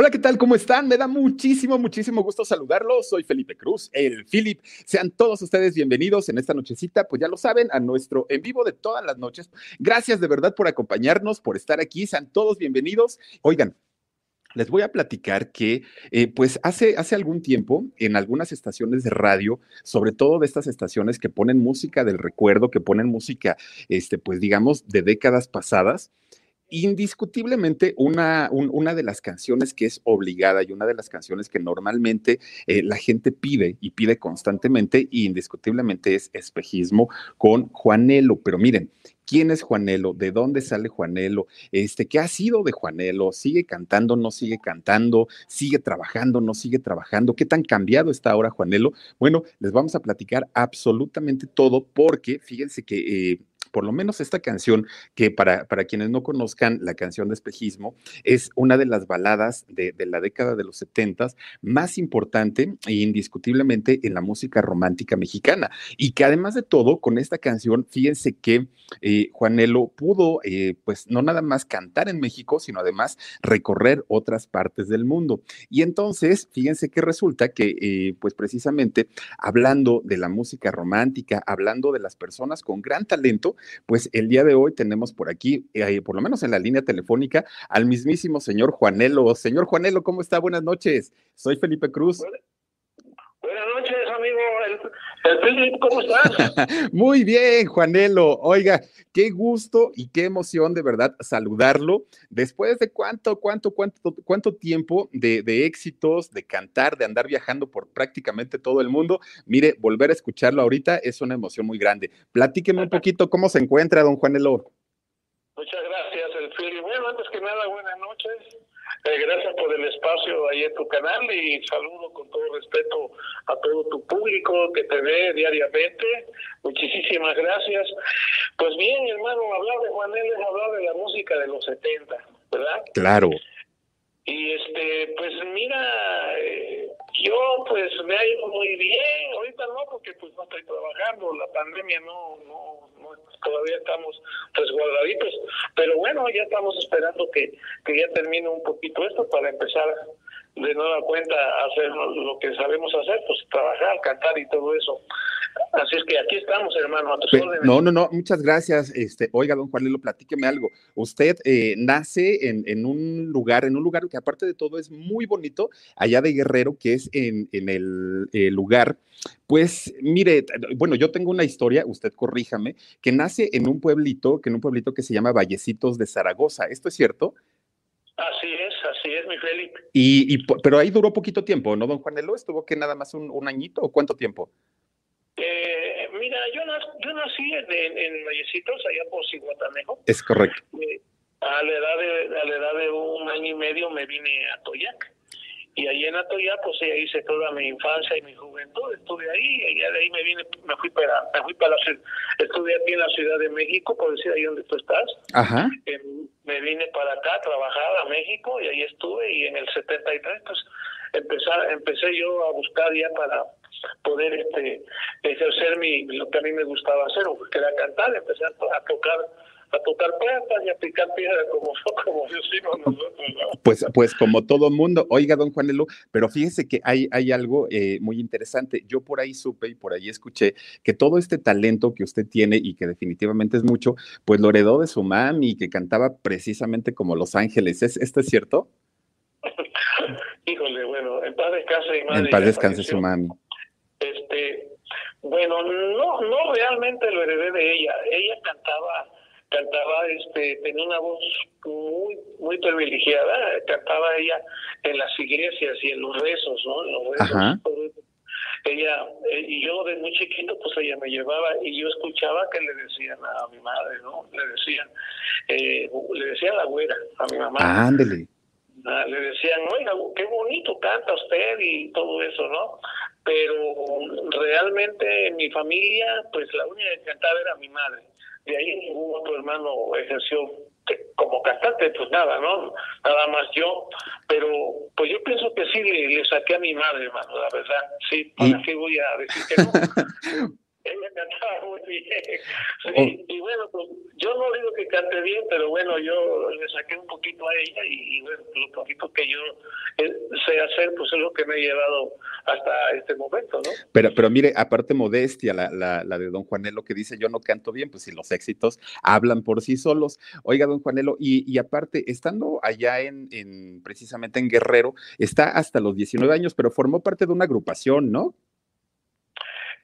Hola, ¿qué tal? ¿Cómo están? Me da muchísimo, muchísimo gusto saludarlos. Soy Felipe Cruz, el Philip. Sean todos ustedes bienvenidos en esta nochecita, pues ya lo saben, a nuestro en vivo de todas las noches. Gracias de verdad por acompañarnos, por estar aquí. Sean todos bienvenidos. Oigan, les voy a platicar que, eh, pues hace, hace algún tiempo, en algunas estaciones de radio, sobre todo de estas estaciones que ponen música del recuerdo, que ponen música, este, pues digamos, de décadas pasadas, indiscutiblemente una, una de las canciones que es obligada y una de las canciones que normalmente eh, la gente pide y pide constantemente, y indiscutiblemente es espejismo con Juanelo. Pero miren, ¿Quién es Juanelo? ¿De dónde sale Juanelo? Este, ¿Qué ha sido de Juanelo? ¿Sigue cantando? ¿No sigue cantando? ¿Sigue trabajando? ¿No sigue trabajando? ¿Qué tan cambiado está ahora Juanelo? Bueno, les vamos a platicar absolutamente todo porque fíjense que eh, por lo menos esta canción, que para, para quienes no conozcan la canción de espejismo, es una de las baladas de, la década de los setentas más importante e indiscutiblemente en la música romántica mexicana. Y que además de todo, con esta canción, fíjense que eh, Juanelo pudo, eh, pues no nada más cantar en México, sino además recorrer otras partes del mundo. Y entonces, fíjense que resulta que, eh, pues precisamente hablando de la música romántica, hablando de las personas con gran talento, pues el día de hoy tenemos por aquí, eh, por lo menos en la línea telefónica, al mismísimo señor Juanelo. Señor Juanelo, ¿cómo está? Buenas noches. Soy Felipe Cruz. Buenas noches, amigo. El, ¿cómo estás? Muy bien, Juanelo. Oiga, qué gusto y qué emoción de verdad saludarlo. Después de cuánto, cuánto, cuánto, cuánto tiempo de, de, éxitos, de cantar, de andar viajando por prácticamente todo el mundo. Mire, volver a escucharlo ahorita es una emoción muy grande. Platíqueme un poquito cómo se encuentra, don Juanelo. Muchas gracias, el Bueno, antes que nada, buenas noches. Eh, gracias por el espacio ahí en tu canal y saludo con todo respeto a todo tu público que te ve diariamente. Muchísimas gracias. Pues bien, hermano, hablar de Juan es hablar de la música de los 70, ¿verdad? Claro. Y este, pues mira, eh, yo pues me ha ido muy bien, ahorita no porque pues no estoy trabajando, la pandemia no, no, no todavía estamos resguardaditos, pero bueno, ya estamos esperando que, que ya termine un poquito esto para empezar de nueva cuenta hacer lo que sabemos hacer, pues trabajar, cantar y todo eso. Así es que aquí estamos, hermano, a tus órdenes. No, no, no, muchas gracias. Este, oiga, don Juanelo, platíqueme algo. Usted eh, nace en, en, un lugar, en un lugar que aparte de todo es muy bonito, allá de Guerrero, que es en, en el, el lugar. Pues mire, bueno, yo tengo una historia, usted corríjame, que nace en un pueblito, que en un pueblito que se llama Vallecitos de Zaragoza. ¿Esto es cierto? Así es, así es, mi Felipe. Y, y, pero ahí duró poquito tiempo, ¿no, don Juanelo? ¿Estuvo que nada más un, un añito o cuánto tiempo? Eh, mira, yo, yo nací en, en, Vallecitos, allá por Ciguatanejo. Es correcto. Eh, a, la edad de, a la edad de un año y medio me vine a Toyac. Y ahí en Atoyac, pues ahí hice toda mi infancia y mi juventud, estuve ahí, y de ahí me vine, me fui para, me fui para la ciudad, estuve aquí en la Ciudad de México, por decir ahí donde tú estás. Ajá. Eh, me vine para acá a trabajar a México y ahí estuve, y en el 73, pues empezar, empecé yo a buscar ya para poder este ejercer mi lo que a mí me gustaba hacer, que era cantar, empecé a, tocar a tocar puertas y a picar piedra como, como decimos nosotros. Pues, pues como todo mundo, oiga, don Juanelo, pero fíjese que hay, hay algo eh, muy interesante. Yo por ahí supe y por ahí escuché que todo este talento que usted tiene y que definitivamente es mucho, pues lo heredó de su mami, que cantaba precisamente como Los Ángeles. ¿Es, ¿Esto es cierto? Híjole, bueno, en paz descanse En paz descanse su mami. Este, bueno, no, no realmente lo heredé de ella. Ella cantaba, cantaba, este, tenía una voz muy, muy privilegiada. Cantaba ella en las iglesias y en los rezos, ¿no? En los rezos. Ella, eh, y yo de muy chiquito, pues ella me llevaba y yo escuchaba que le decían a mi madre, ¿no? Le decían, eh, le decían la güera a mi mamá. Ándele. Ah, le decían, oiga, qué bonito canta usted y todo eso, ¿no? pero realmente en mi familia, pues la única que cantaba era mi madre. De ahí ningún otro hermano ejerció como cantante, pues nada, ¿no? Nada más yo. Pero pues yo pienso que sí le, saqué a mi madre, hermano, la verdad. Sí, ¿para qué voy a decir que no? Cantaba muy, Sí, y bueno, pues yo no digo que cante bien, pero bueno, yo le saqué un poquito a ella y, bueno, lo poquito que yo eh, sé hacer, pues es lo que me ha llevado hasta este momento, ¿no? Pero, pero mire, aparte modestia, la, la, la de don Juanelo que dice yo no canto bien, pues si los éxitos hablan por sí solos. Oiga, don Juanelo, y, y aparte, estando allá en, en, precisamente en Guerrero, está hasta los 19 años, pero formó parte de una agrupación, ¿no?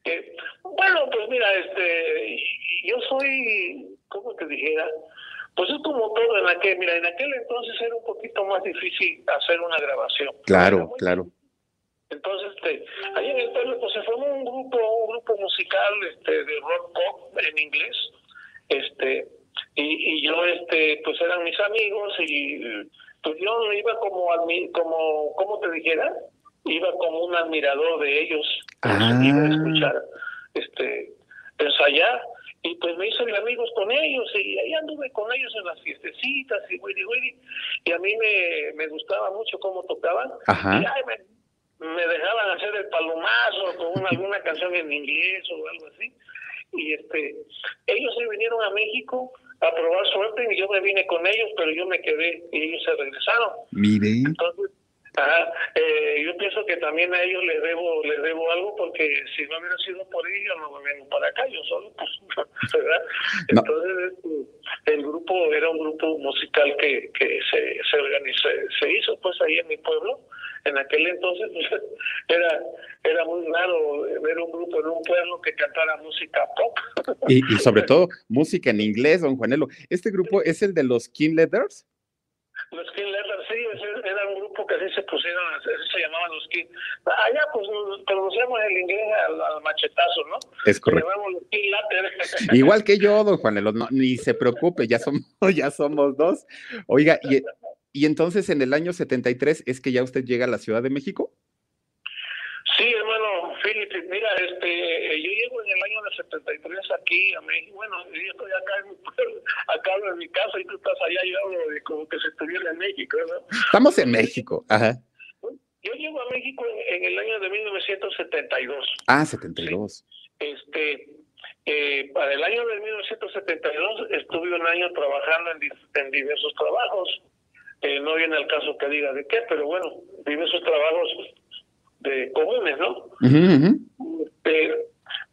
Eh, bueno, pues mira, este, yo soy, ¿cómo te dijera? Pues es como todo en aquel, mira, en aquel entonces era un poquito más difícil hacer una grabación. Claro, claro. Entonces, este, ahí en el pueblo pues se formó un grupo, un grupo musical este, de rock pop en inglés, este, y, y yo, este, pues eran mis amigos y pues yo iba como, como, ¿cómo te dijera? Iba como un admirador de ellos, ah. iba a escuchar, este, ensayar y pues me hice amigos con ellos y ahí anduve con ellos en las fiestecitas y willy willy y a mí me, me gustaba mucho cómo tocaban Ajá. y ay, me, me, dejaban hacer el palomazo con una, alguna canción en inglés o algo así y este ellos se vinieron a México a probar suerte y yo me vine con ellos pero yo me quedé y ellos se regresaron mire entonces Ajá. Eh, yo pienso que también a ellos les debo les debo algo porque si no hubiera sido por ellos no me vengo para acá yo solo pues ¿verdad? No. entonces este, el grupo era un grupo musical que, que se, se organizó se hizo pues ahí en mi pueblo en aquel entonces pues, era era muy raro ver un grupo en un pueblo que cantara música pop y, y sobre todo música en inglés don Juanelo este grupo es el de los King Letters los King Letters, sí, ese era un grupo que así se pusieron, así se llamaban los King. Allá, pues, pronunciamos el inglés al, al, machetazo, ¿no? Es correcto. llamamos los King Letters. Igual que yo, don Juanelo, no, ni se preocupe, ya somos, ya somos dos. Oiga, y, y entonces en el año 73 es que ya usted llega a la Ciudad de México. Sí, hermano, Philip, mira, este, yo llego en el año del 73 aquí a México, bueno, yo estoy acá en mi pueblo, acá en mi casa y tú estás allá, yo hablo de como que se estuviera en México, ¿no? Estamos en México, ajá. Yo llego a México en, en el año de 1972. Ah, 72. Sí. Este, eh, para el año de 1972 estuve un año trabajando en, en diversos trabajos. Eh, no viene al caso que diga de qué, pero bueno, diversos trabajos de comunes, ¿no? Uh -huh, uh -huh. Eh,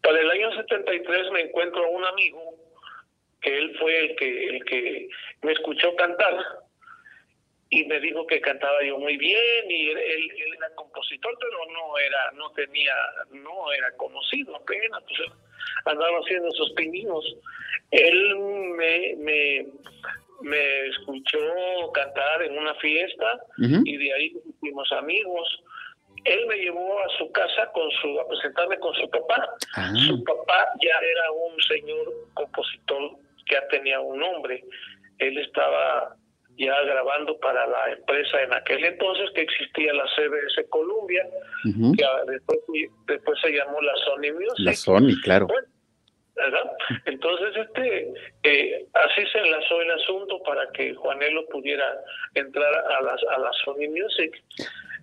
para el año 73 me encuentro a un amigo que él fue el que el que me escuchó cantar y me dijo que cantaba yo muy bien y él, él, era compositor pero no era no tenía no era conocido apenas pues andaba haciendo sus pininos él me me me escuchó cantar en una fiesta uh -huh. y de ahí fuimos amigos él me llevó a su casa con su a presentarme con su papá. Ah. Su papá ya era un señor compositor que ya tenía un nombre. Él estaba ya grabando para la empresa en aquel entonces que existía la CBS Columbia, uh -huh. que después, después se llamó la Sony Music. La Sony, claro. Bueno, ¿verdad? Entonces, este, eh, así se enlazó el asunto para que Juanelo pudiera entrar a la, a la Sony Music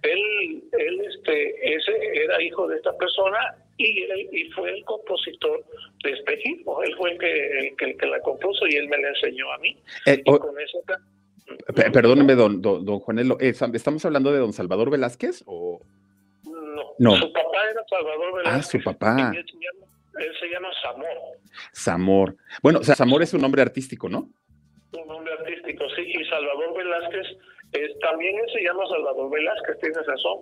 él, él este, ese era hijo de esta persona y él y fue el compositor de Espejismo. Él fue el que, el que, el que la compuso y él me la enseñó a mí. Eh, y con eso, perdóneme, don, don, don Juanelo, ¿estamos hablando de don Salvador Velázquez o...? No, no. su papá era Salvador Velázquez. Ah, su papá. Él se llama Zamor. Zamor. Bueno, o sea, Zamor es un nombre artístico, ¿no? Un nombre artístico, sí. Y Salvador Velázquez es, también él se llama Salvador Velázquez, tienes razón.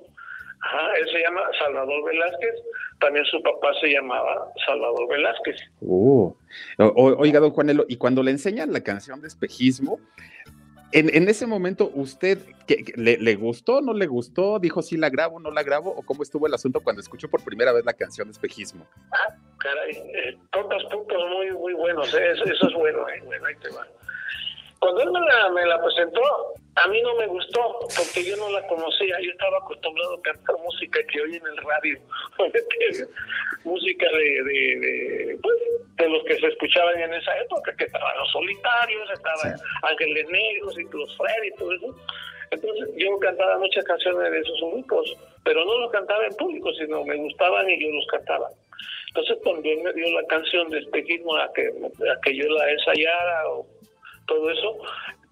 Ajá, él se llama Salvador Velázquez, también su papá se llamaba Salvador Velázquez. Uh. Oiga, don Juanelo, y cuando le enseñan la canción de espejismo, en, en ese momento, ¿usted que, que, le, le, gustó, no le gustó? ¿Dijo sí la grabo, no la grabo? ¿O cómo estuvo el asunto cuando escuchó por primera vez la canción de espejismo? Ah, caray, eh, tocas puntos muy, muy buenos, ¿eh? eso, eso, es bueno, ¿eh? bueno, ahí te va. Cuando él me la, me la presentó, a mí no me gustó porque yo no la conocía. Yo estaba acostumbrado a cantar música que oye en el radio, música de, de, de, pues, de, los que se escuchaban en esa época, que estaban los solitarios, estaban sí. Ángeles Negros y los Freddy y todo eso. Entonces yo cantaba muchas canciones de esos grupos, pero no los cantaba en público, sino me gustaban y yo los cantaba. Entonces cuando él me dio la canción de espejismo a que, a que yo la ensayara o todo eso,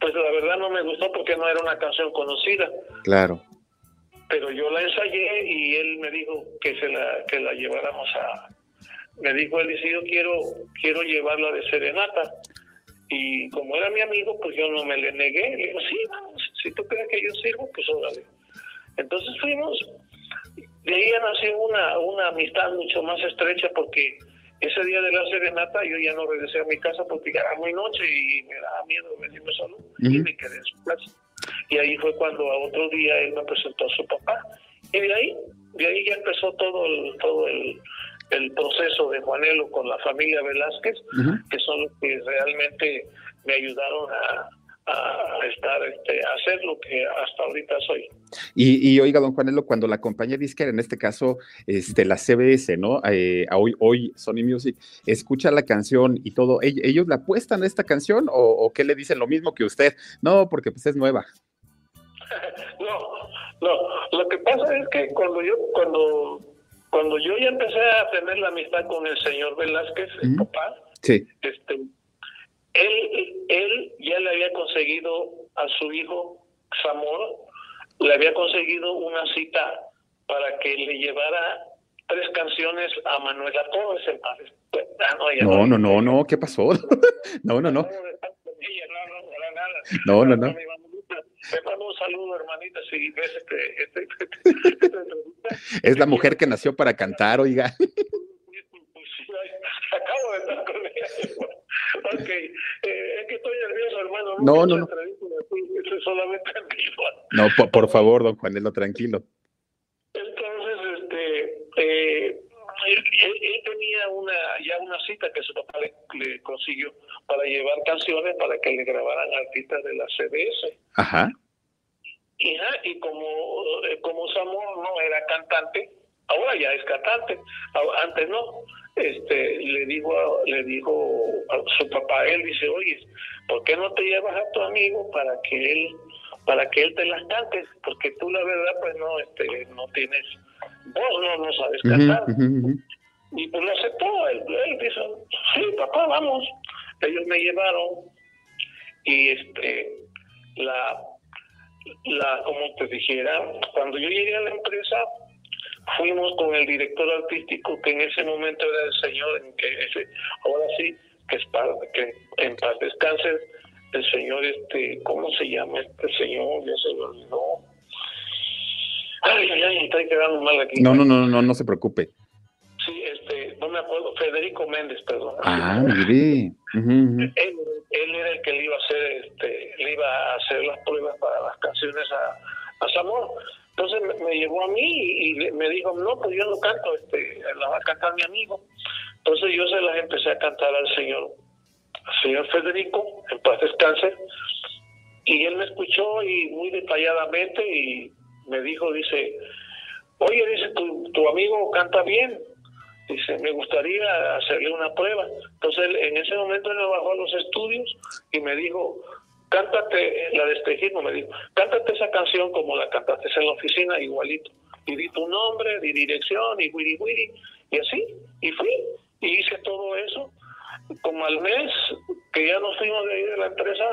pues la verdad no me gustó porque no era una canción conocida. Claro. Pero yo la ensayé y él me dijo que se la que la lleváramos a me dijo él dice yo quiero quiero llevarla de serenata y como era mi amigo pues yo no me le negué le digo sí vamos si tú crees que yo sirvo pues órale entonces fuimos de ahí nació una una amistad mucho más estrecha porque ese día de la serenata yo ya no regresé a mi casa porque era muy noche y me daba miedo venirme solo y me quedé en su casa. Y ahí fue cuando a otro día él me presentó a su papá. Y de ahí, de ahí ya empezó todo el, todo el, el proceso de Juanelo con la familia Velázquez, que son los que realmente me ayudaron a, a estar, este, a hacer lo que hasta ahorita soy. Y, y, oiga, don Juanelo, cuando la compañía disquera, en este caso, este, la CBS, ¿no? Eh, hoy, hoy Sony Music, escucha la canción y todo, ¿ellos la apuestan a esta canción o, o, qué le dicen lo mismo que usted? No, porque pues es nueva. no, no, lo que pasa es que cuando yo, cuando, cuando yo ya empecé a tener la amistad con el señor Velázquez, el papá, sí. este, él, él ya le había conseguido a su hijo Zamor, le había conseguido una cita para que le llevara tres canciones a Manuela Torres en paz. Ah, no, no, no, no, ¿qué pasó? no, no, no. No, no, no. Te mando un saludo, hermanita, si ves este, este, este, Es la mujer que nació para cantar, oiga. Acabo de estar con ella. Ok, eh, es que estoy nervioso, hermano. No, no, no. Solamente no, por, por, favor, don Juanelo, tranquilo. Entonces, este, eh, él, él, tenía una ya una cita que su papá le, le, consiguió para llevar canciones para que le grabaran artistas de la CBS. Ajá. Y, y como, eh, como Samuel no era cantante, ahora ya es cantante, antes no. Este le dijo le dijo a su papá él dice oye por qué no te llevas a tu amigo para que él para que él te las cante porque tú la verdad pues no este no tienes vos no no sabes cantar uh -huh, uh -huh. y pues lo aceptó él, él dijo sí papá vamos ellos me llevaron y este la la como te dijera cuando yo llegué a la empresa fuimos con el director artístico que en ese momento era el señor que ese, ahora sí que es para que en paz descanse el señor este cómo se llama este señor ya se me olvidó. Ay ay ay está quedando mal aquí. No no no no no se preocupe. Sí este no me acuerdo Federico Méndez perdón. Ah mire uh -huh. él, él era el que le iba a hacer este le iba a hacer las pruebas para las canciones a, a Zamor entonces me, me, llevó a mí y, y, me dijo, no, pues yo no canto, este, la va a cantar mi amigo. Entonces yo se las empecé a cantar al señor, al señor Federico, en paz descanse, y él me escuchó y muy detalladamente y me dijo, dice, oye, dice, tu, tu amigo canta bien, dice, me gustaría hacerle una prueba. Entonces en ese momento él me bajó a los estudios y me dijo, cántate la de espejismo, me dijo, cántate esa canción como la cantaste en la oficina, igualito. Y di tu nombre, di dirección, y wiri wiri, y así, y fui, y hice todo eso. Como al mes que ya nos fuimos de ahí de la empresa,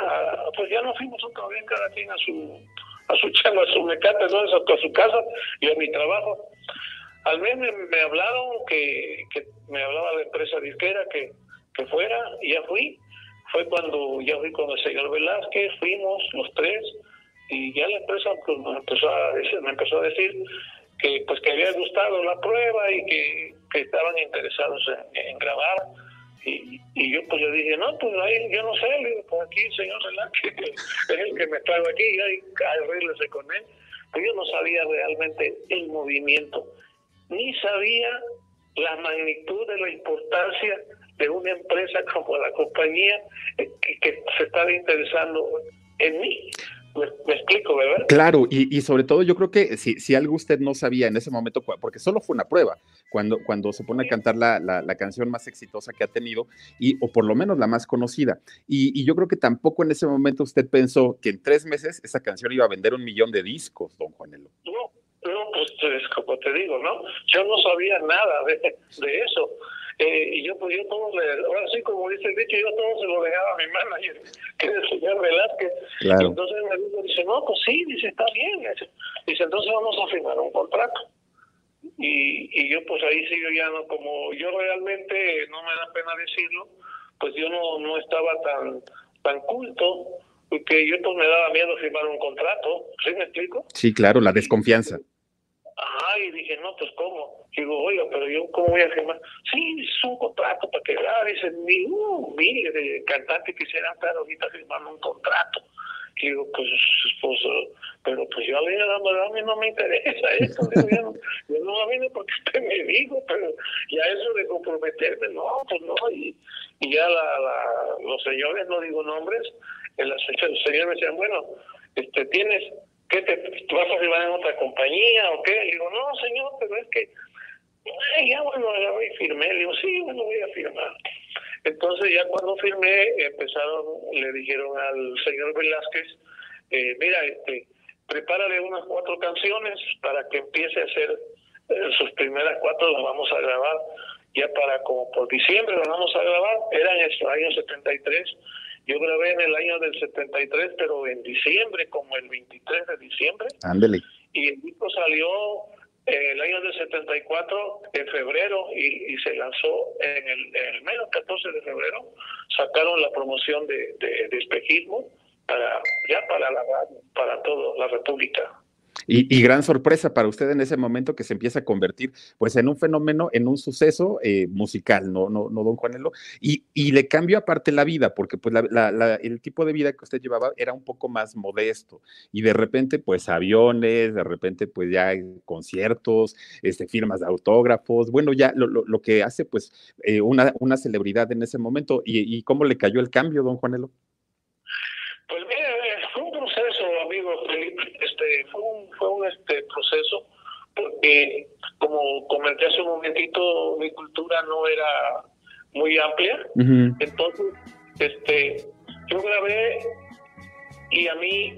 pues ya nos fuimos otra vez cada quien a su a su chamba, a su mecate, ¿no? a su casa y a mi trabajo. Al mes me, me hablaron que, que me hablaba la empresa disquera que, que fuera, y ya fui fue cuando ya fui con el señor Velázquez, fuimos los tres y ya la empresa pues, me, empezó a decir, que pues que había gustado la prueba y que, que estaban interesados en, grabar. Y, y, yo pues yo dije no pues ahí yo no sé digo, pues aquí el señor Velázquez es el que me trajo aquí y ahí arréglese con él pues yo no sabía realmente el movimiento ni sabía la magnitud de la importancia de una empresa como la compañía que, que se estaba interesando en mí. Me, me, explico, ¿verdad? Claro, y, y, sobre todo yo creo que si, si algo usted no sabía en ese momento, porque solo fue una prueba, cuando, cuando se pone a cantar la, la, la canción más exitosa que ha tenido, y, o por lo menos la más conocida. Y, y, yo creo que tampoco en ese momento usted pensó que en tres meses esa canción iba a vender un millón de discos, don Juanelo. No, no, pues como te digo, ¿no? Yo no sabía nada de, de eso. Eh, y yo, pues yo todo, le, ahora sí, como dice el dicho, yo todo se lo dejaba a mi manager, que es el señor Velázquez. Y entonces me dice, dice, no, pues sí, dice, está bien. Dice, entonces vamos a firmar un contrato. Y, y yo, pues ahí sí, yo ya no, como yo realmente, no me da pena decirlo, pues yo no, no estaba tan, tan culto, porque yo pues me daba miedo firmar un contrato, ¿sí me explico? Sí, claro, la desconfianza. Ajá, y dije, no, pues ¿cómo? Digo, oiga, pero yo, ¿cómo voy a firmar? Sí, es un contrato para que, ah, dicen, uh, miles de cantantes quisieran estar ahorita firmando un contrato. Y digo, pues, pero pues yo la verdad, a mí no me interesa esto. yo, no, yo no vine porque usted me dijo, pero ya eso de comprometerme, no, pues no. Y, ya la, los señores, no digo nombres, el, el señor me decían, bueno, este, tienes ¿qué te, vas a firmar en otra compañía o qué? Le digo, no, señor, pero es que, ya bueno, ya voy firmé. Le digo, sí, bueno, voy a firmar. Entonces ya cuando firmé, empezaron, le dijeron al señor Velázquez, eh, mira, este, prepárale unas cuatro canciones para que empiece a hacer eh, sus primeras cuatro, las vamos a grabar ya para como por diciembre las vamos a grabar, eran en el año 73 yo grabé en el año del 73, pero en diciembre, como el 23 de diciembre. Ándele. Y el disco salió en el año del 74, en febrero, y, se lanzó en el, en el 14 de febrero. Sacaron la promoción de, de, espejismo para ya para la para toda la República. Y, gran sorpresa para usted en ese momento que se empieza a convertir pues en un fenómeno, en un suceso eh, musical, ¿no, no, no, don Juanelo? Y, y le cambió aparte la vida, porque pues la, el tipo de vida que usted llevaba era un poco más modesto. Y de repente pues aviones, de repente pues ya conciertos, este, firmas de autógrafos, bueno, ya lo, lo, que hace pues eh, una, una celebridad en ese momento. ¿Y, ¿Y cómo le cayó el cambio, don Juanelo? Pues mire, fue un proceso, amigo Felipe, este, fue un, fue un este proceso porque, como comenté hace un momentito, mi cultura no era muy amplia. Entonces, este, yo grabé y a mí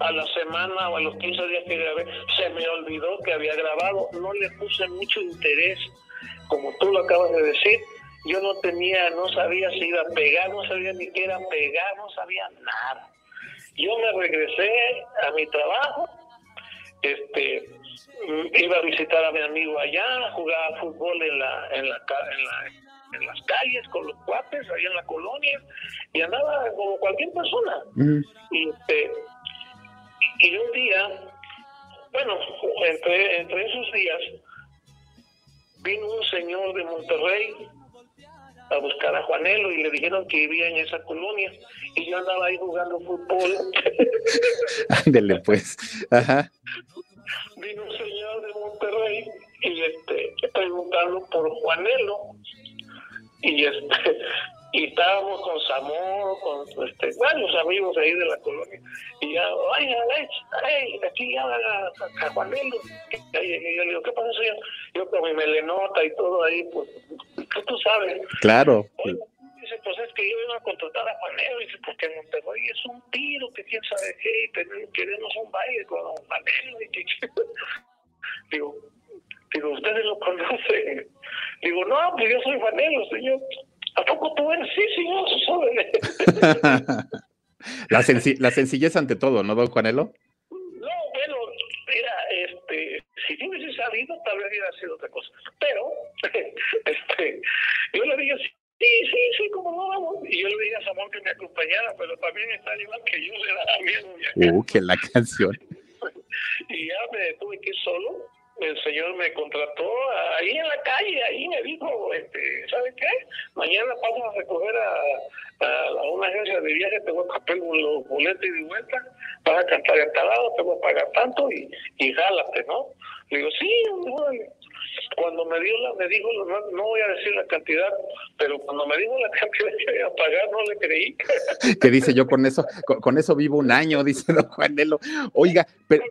a la semana o a los 15 días que grabé se me olvidó que había grabado, no le puse mucho interés, como tú lo acabas de decir, yo no tenía, no sabía si iba a pegar, no sabía ni qué era pegar, no sabía nada. Yo me regresé a mi trabajo, este, iba a visitar a mi amigo allá, jugaba fútbol en la, en la, en las calles con los cuates, ahí en la colonia, y andaba como cualquier persona. Y este, y un día, bueno, entre, entre esos días, vino un señor de Monterrey a buscar a Juanelo y le dijeron que vivía en esa colonia y yo andaba ahí jugando fútbol. Ándele pues. Ajá. Vino un señor de Monterrey y este preguntando por Juanelo y este y estábamos con Samor, con este, varios amigos ahí de la colonia, y ya, ay, ay, aquí ya a, a Juanelo, y, yo le digo, ¿qué pasa, señor? Yo con mi melenota y todo ahí, pues, ¿qué tú sabes? Claro. dice, pues es que yo iba a contratar a Juanelo, dice, porque en Monterrey es un tiro, que quién sabe qué, y queremos un baile con Juanelo, y que... digo, digo, ¿ustedes lo conocen? Digo, no, pues yo soy Juanelo, señor. ¿A poco tú eres? Sí, sí, la, la sencillez ante todo, ¿no, don Juanelo? No, bueno, mira, este, si yo hubiese sabido, tal vez hubiera sido otra cosa. Pero, este, yo le dije, sí, sí, sí, como no vamos. Y yo le dije a Samuel que me acompañara, pero también está igual que yo, le daba miedo. Uh, que la canción. y ya me tuve que ir solo el señor me contrató ahí en la calle, ahí me dijo, este, ¿sabe qué? Mañana vamos a recoger a, a, una agencia de viaje, te voy a los boletos y de vuelta, vas a cantar en tal lado, te voy a pagar tanto y, y jálate, ¿no? Le digo, sí, cuando me dio la, me dijo, no, voy a decir la cantidad, pero cuando me dijo la cantidad que iba a pagar, no le creí. que dice yo con eso, con, eso vivo un año, dice don Juanelo. Oiga, pero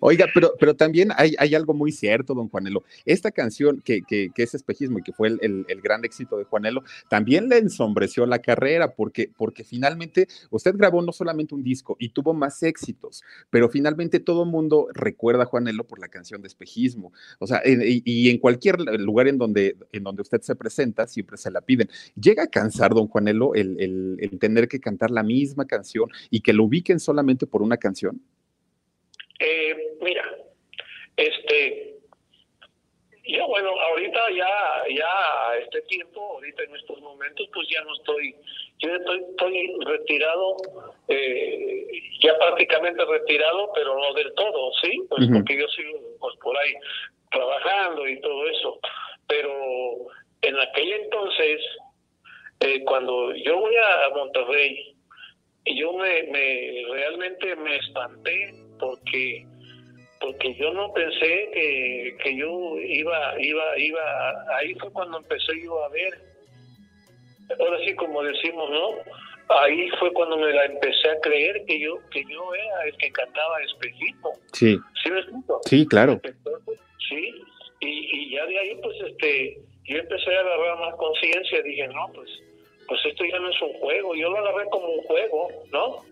Oiga, pero, pero también hay, hay, algo muy cierto, don Juanelo. Esta canción que, que, es espejismo y que fue el, el, gran éxito de Juanelo, también le ensombreció la carrera, porque, porque finalmente usted grabó no solamente un disco y tuvo más éxitos, pero finalmente todo el mundo recuerda a Juanelo por la canción de espejismo. O sea, y, en cualquier lugar en donde, en donde usted se presenta, siempre se la piden. ¿Llega a cansar, don Juanelo, el, el, el tener que cantar la misma canción y que lo ubiquen solamente por una canción? Eh, mira, este, yo bueno, ahorita ya, ya este tiempo, ahorita en estos momentos, pues ya no estoy, yo estoy, estoy retirado, eh, ya prácticamente retirado, pero no del todo, ¿sí? Pues uh -huh. porque yo sigo pues, por ahí trabajando y todo eso. Pero en aquel entonces, eh, cuando yo voy a Monterrey, yo me, me realmente me espanté porque porque yo no pensé que, que yo iba iba iba ahí fue cuando empecé yo a ver. Ahora sí como decimos no ahí fue cuando me la empecé a creer que yo que yo era el que cantaba espejismo sí. Sí me explico sí claro. Sí y, y ya de ahí pues este yo empecé a agarrar más conciencia dije no pues pues esto ya no es un juego yo lo agarré como un juego no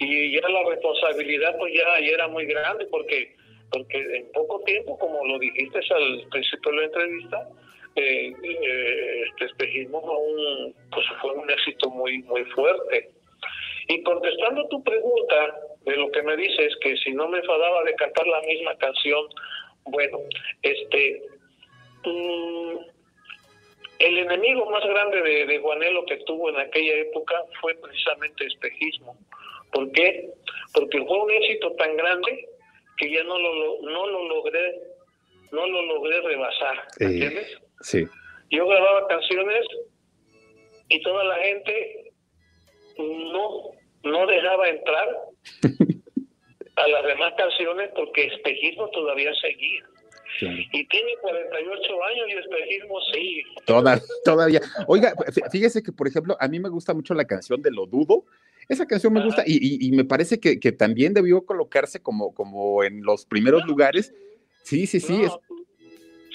y ya la responsabilidad pues ya, era muy grande porque porque en poco tiempo como lo dijiste al principio de la entrevista eh, eh, este espejismo un pues fue un éxito muy muy fuerte. Y contestando tu pregunta de lo que me dices que si no me enfadaba de cantar la misma canción bueno este mmm, el enemigo más grande de, de Juanelo que tuvo en aquella época fue precisamente espejismo ¿Por qué? Porque fue un éxito tan grande que ya no lo, no lo logré no lo logré rebasar, ¿entiendes? Eh, sí. Yo grababa canciones y toda la gente no no dejaba entrar a las demás canciones porque espejismo todavía seguía. Sí. Y tiene 48 años y espejismo sigue. Toda, todavía. Oiga, fíjese que, por ejemplo, a mí me gusta mucho la canción de Lo Dudo, esa canción me gusta y, y, y me parece que, que, también debió colocarse como, como en los primeros lugares. Sí, sí, sí. Es,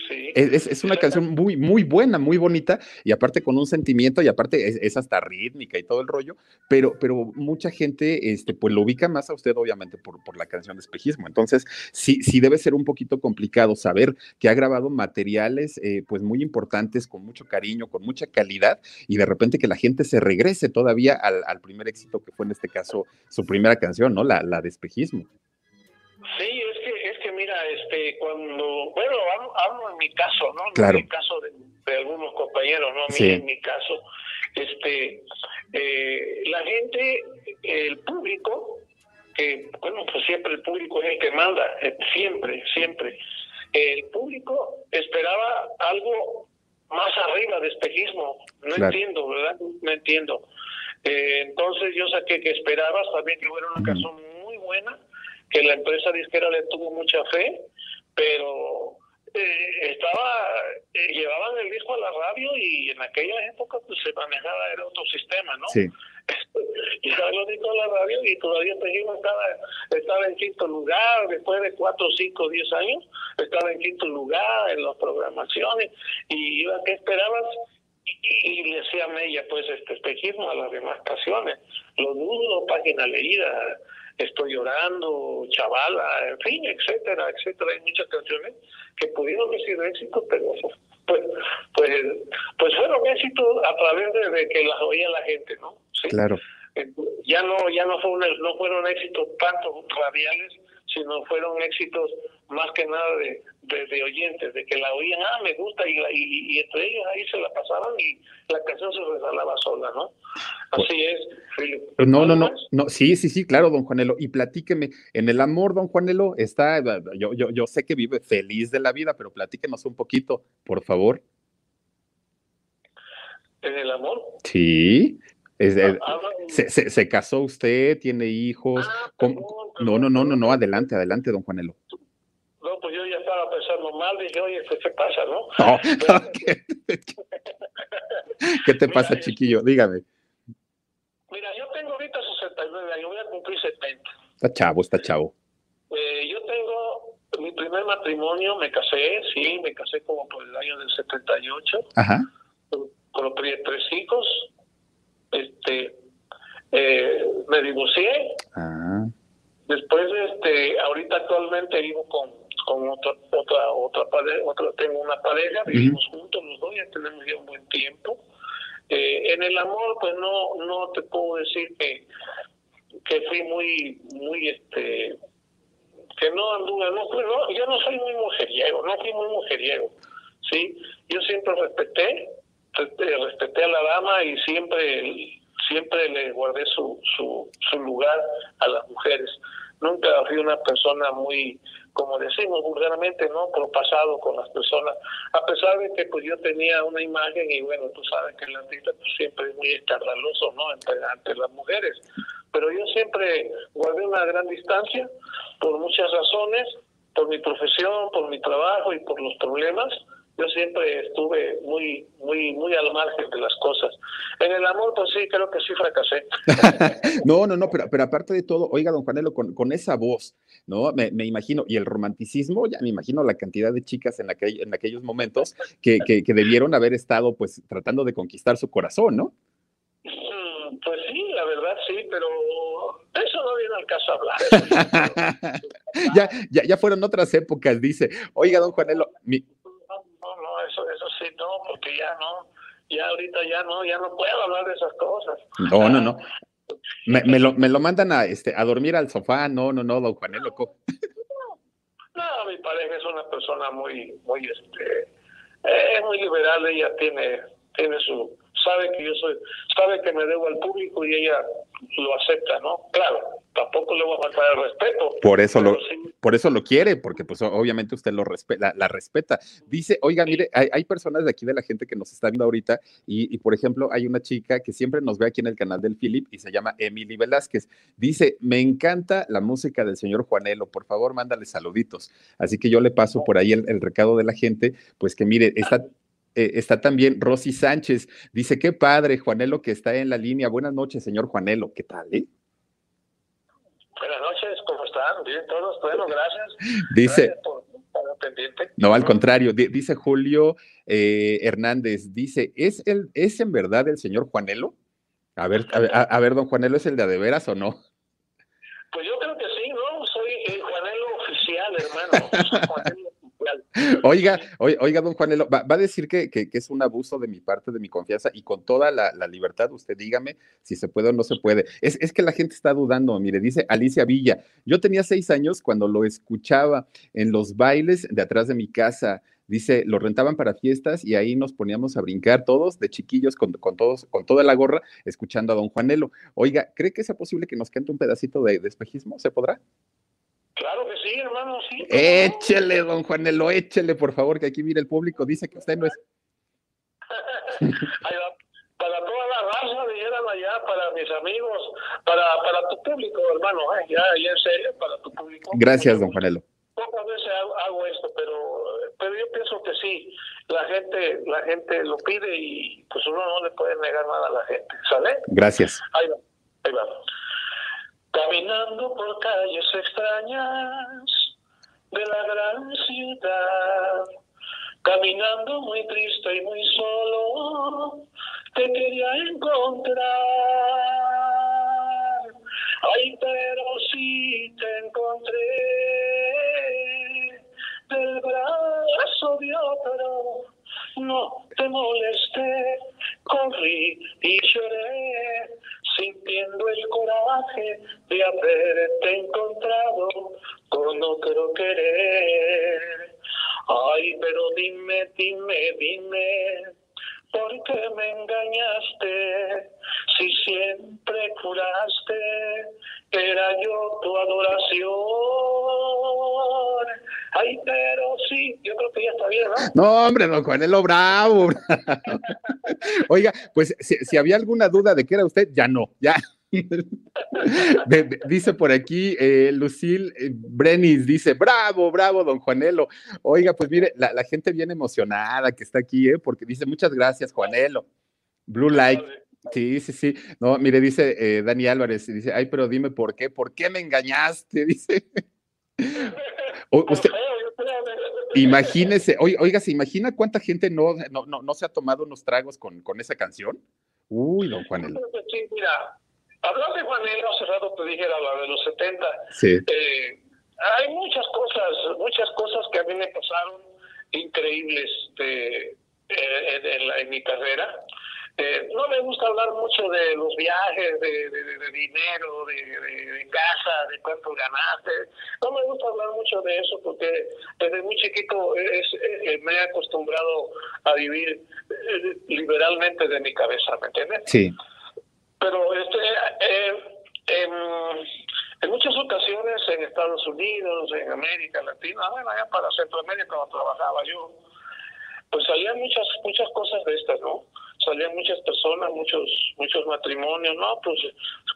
sí. Es, es, una canción muy, muy buena, muy bonita y aparte con un sentimiento y aparte es, es, hasta rítmica y todo el rollo, pero, pero mucha gente este, pues lo ubica más a usted obviamente por, por la canción de espejismo. Entonces sí, sí debe ser un poquito complicado saber que ha grabado materiales eh, pues muy importantes, con mucho cariño, con mucha calidad y de repente que la gente se regrese todavía al, al primer éxito que fue en este caso su primera canción, ¿no? La, la de espejismo. Sí, mira, este, cuando, bueno, hablo, hablo en mi caso, ¿no? Claro. En mi caso de, de algunos compañeros, ¿no? Sí. En mi caso, este, eh, la gente, el público, que, bueno, pues siempre el público es el que manda, eh, siempre, siempre. El público esperaba algo más arriba de espejismo, no claro. entiendo, ¿verdad? No entiendo. Eh, entonces yo saqué que esperabas también que fuera una mm. canción muy buena, que la empresa disquera le tuvo mucha fe, pero eh, estaba, eh, llevaban el disco a la radio y en aquella época pues se manejaba, era otro sistema, ¿no? Sí. y sabes lo disco a la radio y todavía seguimos estaba, estaba en quinto lugar, después de cuatro, cinco, diez años, estaba en quinto lugar en las programaciones, y iba, ¿qué esperabas? Y, le decía a ella, pues, este espejismo a las demás canciones, lo dudo, página leída, Estoy llorando, Chavala, en fin, etcétera, etcétera. Hay muchas canciones que pudieron haber sido éxitos, pero pues, pues, pues fueron éxitos a través de, de, que las oía la gente, ¿no? ¿Sí? Claro. Ya no, ya no, fue una, no fueron éxitos tanto radiales, sino fueron éxitos más que nada de, de, de, oyentes, de que la oían, ah, me gusta, y, la, y, y, entre ellos ahí se la pasaban y la canción se resalaba sola, ¿no? Así es, Philip. No, no, no, no, sí, sí, sí, claro, don Juanelo, y platíqueme, en el amor, don Juanelo, está, yo, yo, yo sé que vive feliz de la vida, pero platíquenos un poquito, por favor. ¿En el amor? Sí, es, ah, ah, se, se, se, casó usted, tiene hijos. Ah, perdón, no, no, no, no, no, adelante, adelante, don Juanelo. No, pues yo ya estaba oye, ¿qué, qué pasa, no? no, no ¿qué, ¿qué, te pasa, mira, chiquillo? Dígame. Mira, yo tengo ahorita 69 años, voy a cumplir 70. Está chavo, está chavo. Eh, yo tengo primer matrimonio me casé, sí, me casé como por el año del 78. Ajá. Con, tres hijos. Este, eh, me divorcié. Ah. Después, este, ahorita actualmente vivo con, con otra, otra, otra pareja, tengo una pareja, vivimos juntos los dos, ya tenemos ya un buen tiempo. Eh, en el amor, pues no, no te puedo decir que, que fui muy, muy, este, que no anduve, no, no, yo no soy muy mujeriego, no fui muy mujeriego, ¿sí? Yo siempre respeté, respeté a la dama y siempre siempre le guardé su, su, su lugar a las mujeres. Nunca fui una persona muy, como decimos vulgarmente, ¿no? Propasado con las personas, a pesar de que pues yo tenía una imagen y bueno, tú sabes que el artista pues, siempre es muy escandaloso, ¿no? ante las mujeres pero yo siempre guardé una gran distancia por muchas razones, por mi profesión, por mi trabajo y por los problemas. Yo siempre estuve muy, muy, muy al margen de las cosas. En el amor, pues sí, creo que sí fracasé. no, no, no, pero, pero aparte de todo, oiga, don Juanelo, con, con esa voz, ¿no? Me, me, imagino, y el romanticismo, ya me imagino la cantidad de chicas en, aquel, en aquellos momentos que, que, que debieron haber estado, pues, tratando de conquistar su corazón, ¿no? Pues sí, la verdad sí, pero eso no viene al caso hablar. ya, ya, ya fueron otras épocas, dice. Oiga, don Juanelo. Mi... No, no, eso, eso sí, no, porque ya no, ya ahorita ya no, ya no puedo hablar de esas cosas. No, no, no. Me, me, lo, me lo mandan a, este, a dormir al sofá, no, no, no, don Juanelo. No, mi pareja es una persona muy, muy, este, es muy liberal, ella tiene, tiene su, sabe que yo soy, sabe que me debo al público y ella lo acepta, ¿no? Claro, tampoco le voy a faltar el respeto. Por eso lo, por eso lo quiere, porque pues obviamente usted lo respeta, la, respeta. Dice, oiga, mire, hay, personas de aquí de la gente que nos está viendo ahorita y, y, por ejemplo, hay una chica que siempre nos ve aquí en el canal del Philip y se llama Emily Velázquez. Dice, me encanta la música del señor Juanelo, por favor, mándale saluditos. Así que yo le paso por ahí el, el recado de la gente, pues que mire, está eh, está también Rosy Sánchez. Dice, qué padre, Juanelo, que está en la línea. Buenas noches, señor Juanelo. ¿Qué tal? Eh? Buenas noches, ¿cómo están? Bien, todos, bueno, gracias. Dice, no, al contrario, dice Julio eh, Hernández, dice, ¿es, el, ¿es en verdad el señor Juanelo? A ver, a ver, don Juanelo, ¿es el de a de veras o no? Pues yo creo que sí, ¿no? Soy el Juanelo oficial, hermano. Soy Juanelo Oiga, oiga, don Juanelo, va, a decir que, es un abuso de mi parte, de mi confianza, y con toda la, libertad, usted dígame si se puede o no se puede. Es, es, que la gente está dudando, mire, dice Alicia Villa, yo tenía seis años cuando lo escuchaba en los bailes de atrás de mi casa. Dice, lo rentaban para fiestas y ahí nos poníamos a brincar todos de chiquillos con, todos, con toda la gorra, escuchando a don Juanelo. Oiga, ¿cree que sea posible que nos cante un pedacito de, de espejismo? ¿Se podrá? Claro que sí, hermano, sí. Échele, don Juanelo, échele, por favor, que aquí mire el público, dice que usted no es. Para toda la raza, dijeran allá, para mis amigos, para, para tu público, hermano, ¿eh? ya, ya en serio, para tu público. Gracias, don Juanelo. Pocas veces hago, esto, pero, pero yo pienso que sí, la gente, la gente lo pide y pues uno no le puede negar nada a la gente, ¿sale? Gracias. Ahí va, ahí va. Caminando por calles extrañas de la gran ciudad, caminando muy triste y muy solo, te quería encontrar. Ay, pero sí te encontré. Del brazo de otro, no te molesté, corrí y lloré sintiendo el coraje de haberte encontrado con otro querer. Ay, pero dime, dime, dime, ¿por qué me engañaste? Si siempre juraste que era yo tu adoración. Ay, pero sí, yo creo que ya está bien, ¿no? No, hombre, don Juanelo Bravo. Oiga, pues si, había alguna duda de que era usted, ya no, ya. dice por aquí eh, Lucille eh, Brenis, dice, bravo, bravo, don Juanelo. Oiga, pues mire, la, gente viene emocionada que está aquí, ¿eh? porque dice, muchas gracias, Juanelo. Blue Light. Sí, sí, sí. No, mire, dice eh, Dani Álvarez, dice, ay, pero dime por qué, ¿por qué me engañaste? Dice. usted, Imagínese, oiga, ¿se imagina cuánta gente no, no, no, se ha tomado unos tragos con, con esa canción? Uy, don Juanelo. Sí, mira, hablar de Juanelo hace rato te dije la de los 70. Sí. Eh, hay muchas cosas, muchas cosas que a mí me pasaron increíbles de, eh, en, mi carrera. Eh, no me gusta hablar mucho de los viajes, de, dinero, de, casa, de cuánto ganaste. No me gusta hablar mucho de eso porque desde muy chiquito es, eh, me he acostumbrado a vivir liberalmente de mi cabeza, ¿me entiendes? Sí. Pero este, en, en muchas ocasiones en Estados Unidos, en América Latina, bueno, allá para Centroamérica cuando trabajaba yo, pues salían muchas muchas cosas de estas, ¿no? Salían muchas personas, muchos muchos matrimonios, ¿no? Pues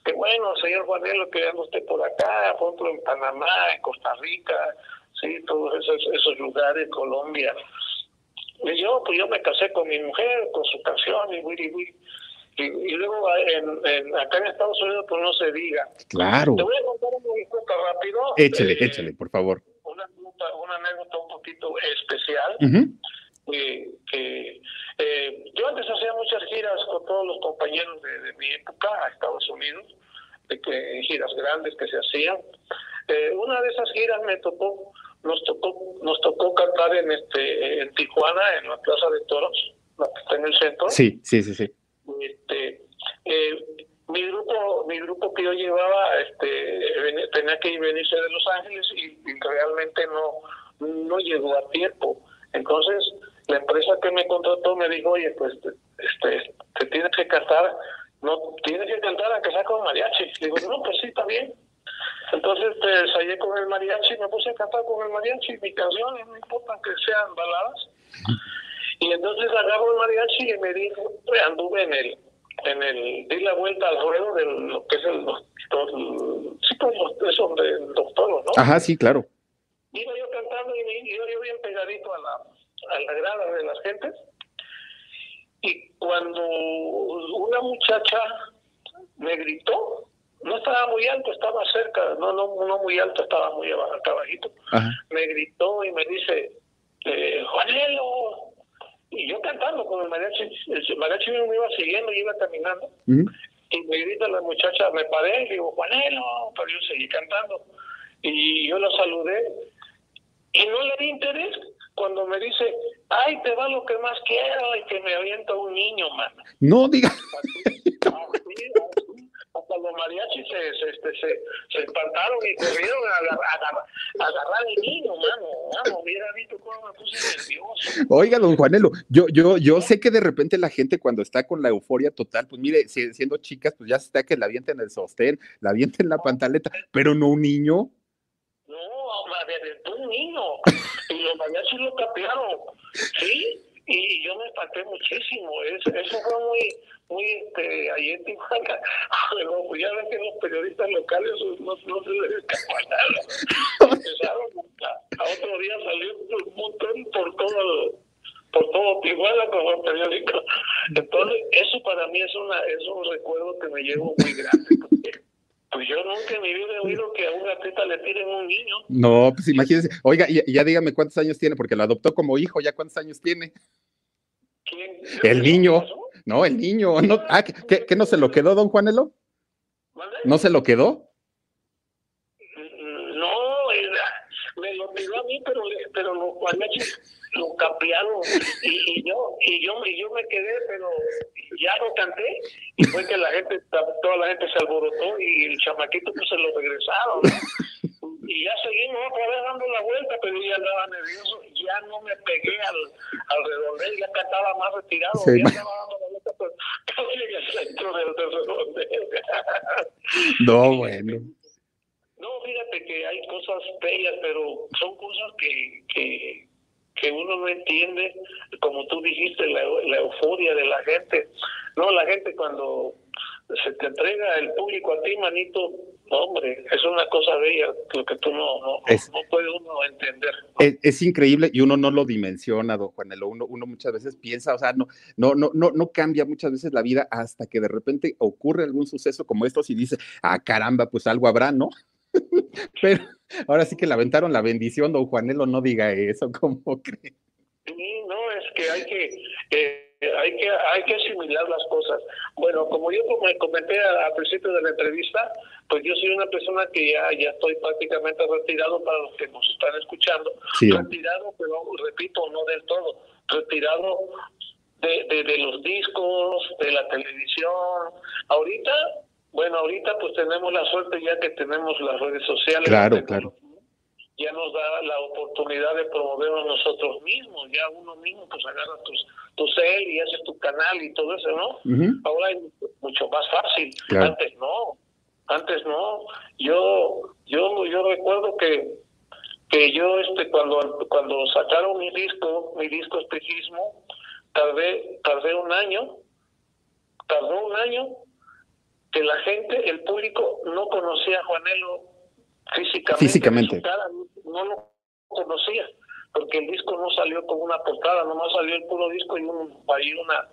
qué bueno, señor Juanelo, que anda usted por acá, por ejemplo en Panamá, en Costa Rica, sí, todos esos, esos lugares, Colombia. Y yo, pues yo me casé con mi mujer, con su canción, y wiri, wiri. Y, luego en, acá en Estados Unidos, pues no se diga. Claro. Te voy a contar un poquito rápido. Échale, eh, échale, por favor. Una, una anécdota un poquito especial que, eh, yo antes hacía muchas giras con todos los compañeros de, mi época a Estados Unidos, de que giras grandes que se hacían. Eh, una de esas giras me tocó, nos tocó, nos tocó cantar en este, en Tijuana, en la Plaza de Toros, la que está en el centro. Sí, sí, sí, sí. Este, eh, mi grupo, mi grupo que yo llevaba, este, tenía que venirse de Los Ángeles y, y realmente no, no llegó a tiempo. Entonces, la empresa que me contrató me dijo, oye, pues este, te tienes que cantar, no tienes que cantar a que sea con mariachi. Le digo, no, pues sí, está bien. Entonces te ensayé con el mariachi, me puse a cantar con el mariachi, mis canciones, no importa que sean baladas. Y entonces agarro el mariachi y me dijo, anduve en el, en el, di la vuelta al ruedo de lo que es el doctor, sí, pues eso del doctor, ¿no? Ajá, sí, claro. Iba yo cantando y me iba yo bien pegadito a la, a la grada de las gentes. Y cuando una muchacha me gritó, no estaba muy alto, estaba cerca, no no no muy alto, estaba muy abajo. Me gritó y me dice, eh, Juanelo. Y yo cantando con el mariachi, el mariachi me iba siguiendo y iba caminando. Y me grita la muchacha, me paré y digo, Juanelo, pero yo seguí cantando. Y yo la saludé y no le di interés cuando me dice, ay, te da lo que más quiero y que me avienta un niño, mano. No diga. Hasta los mariachis se, se, este, se, se, espantaron y corrieron a, agarrar, a agarrar el niño, mano. Mano, hubiera visto cómo me puse nervioso. Oiga, don Juanelo, yo, yo, yo sé que de repente la gente cuando está con la euforia total, pues mire, siendo chicas, pues ya está que la avienten el sostén, la avienten la pantaleta, pero no un niño aventó un niño y los mariachis lo capearon, ¿sí? Y yo me espanté muchísimo. Eso, eso fue muy, muy, este, ahí en Tijuana. Pero ya ven que los periodistas locales no, no se les escapó nada. Empezaron a, a, otro día salió un montón por todo por todo Tijuana como el periódico. Entonces, eso para mí es una es un recuerdo que me llevo muy grande. Porque pues yo nunca en mi vida he oído que a un gatita le tiren un niño. No, pues imagínese. Oiga, y, ya dígame cuántos años tiene, porque lo adoptó como hijo, ¿ya cuántos años tiene? ¿Quién? El niño. No, el niño. No, ah, ¿qué, ¿qué, no se lo quedó, don Juanelo? ¿No se lo quedó? No, me lo pidió a mí, pero, pero los guanachis lo capearon y, y, yo y yo y yo me quedé pero ya no canté y fue que la gente toda la gente se alborotó y el chamaquito pues se lo regresaron y ya seguimos otra vez dando la vuelta pero ya andaba nervioso ya no me pegué al, al redondel ya cantaba más retirado ya estaba dando la vuelta casi en el centro del, redondel no bueno. No fíjate que hay cosas bellas pero son cosas que que que uno no entiende, como tú dijiste, la, euforia de la gente. No, la gente cuando se te entrega el público a ti, manito, hombre, es una cosa bella, lo que tú no, no, no puede uno entender. Es, increíble y uno no lo dimensiona, don Juanelo, uno, uno muchas veces piensa, o sea, no, no, no, no, no cambia muchas veces la vida hasta que de repente ocurre algún suceso como estos y dice, ah, caramba, pues algo habrá, ¿no? Pero ahora sí que le aventaron la bendición, don Juanelo, no diga eso, ¿cómo cree? Sí, no, es que hay que, eh, hay que, hay que asimilar las cosas. Bueno, como yo como comenté al principio de la entrevista, pues yo soy una persona que ya, ya estoy prácticamente retirado para los que nos están escuchando. retirado, pero repito, no del todo, retirado de, de, de los discos, de la televisión. Ahorita bueno, ahorita pues tenemos la suerte ya que tenemos las redes sociales. Claro, claro. Ya nos da la oportunidad de promovernos nosotros mismos. Ya uno mismo pues agarra tus, tu cel y hace tu canal y todo eso, ¿no? Ahora es mucho más fácil. Antes no. Antes no. Yo yo yo recuerdo que que yo este cuando cuando sacaron mi disco, mi disco espejismo, tardé tardé un año. Tardó un año que la gente, el público, no conocía a Juanelo físicamente. Físicamente. no lo conocía, porque el disco no salió con una portada, nomás salió el puro disco y un, ahí una,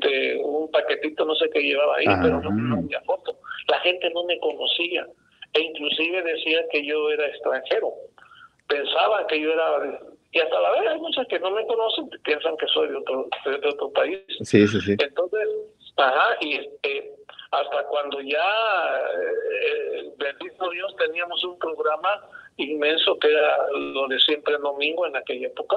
de un paquetito, no sé qué llevaba ahí, pero no, había foto. La gente no me conocía e inclusive decía que yo era extranjero. Pensaban que yo era y hasta la vez hay muchas que no me conocen, piensan que soy de otro, de otro país. Sí, sí, sí. Entonces, ajá, y este, hasta cuando ya, eh, bendito Dios, teníamos un programa inmenso que era lo de siempre domingo en aquella época.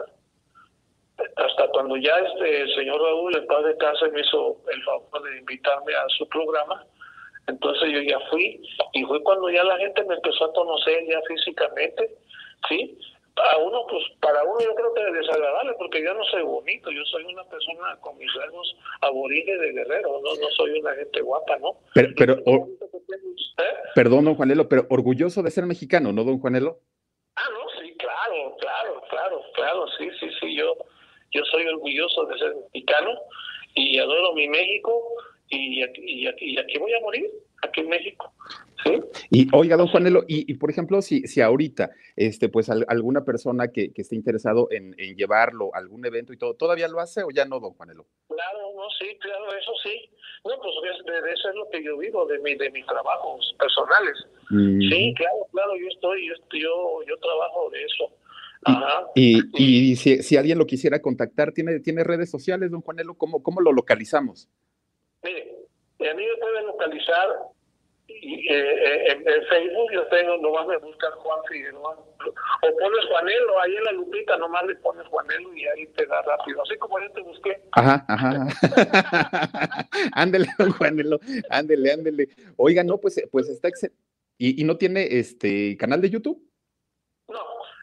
Hasta cuando ya este señor Raúl, el padre de casa, me hizo el favor de invitarme a su programa. Entonces yo ya fui y fue cuando ya la gente me empezó a conocer ya físicamente, ¿sí? A uno, pues para uno yo creo que es desagradable porque yo no soy bonito, yo soy una persona con mis rasgos aborígenes de guerrero, no, no soy una gente guapa, ¿no? Pero, pero ¿Eh? perdón, don Juanelo, pero orgulloso de ser mexicano, ¿no, don Juanelo? Ah, no, sí, claro, claro, claro, claro, sí, sí, sí, yo, yo soy orgulloso de ser mexicano y adoro mi México y y y aquí voy a morir aquí en México. ¿Sí? Y oiga, don Juanelo, y, por ejemplo, si, si ahorita, este, pues alguna persona que, que esté interesado en, llevarlo a algún evento y todo, ¿todavía lo hace o ya no, don Juanelo? Claro, no, sí, claro, eso sí. No, pues de, eso es lo que yo vivo, de, mi, de mis trabajos personales. Mm. Sí, claro, claro, yo estoy, yo, yo, trabajo de eso. Ajá. Y, y, si, si, alguien lo quisiera contactar, ¿tiene, ¿tiene redes sociales, don Juanelo? ¿Cómo, cómo lo localizamos? Mire, a mí me pueden localizar y, eh, en, Facebook yo tengo, nomás me buscan Juan Figueroa. O pones Juanelo, ahí en la lupita nomás le pones Juanelo y ahí te da rápido. Así como yo te busqué. Ajá, ajá. ándele, Juanelo, ándele, ándele. Oiga, no, pues, pues está excelente. ¿Y, ¿Y no tiene este canal de YouTube? No,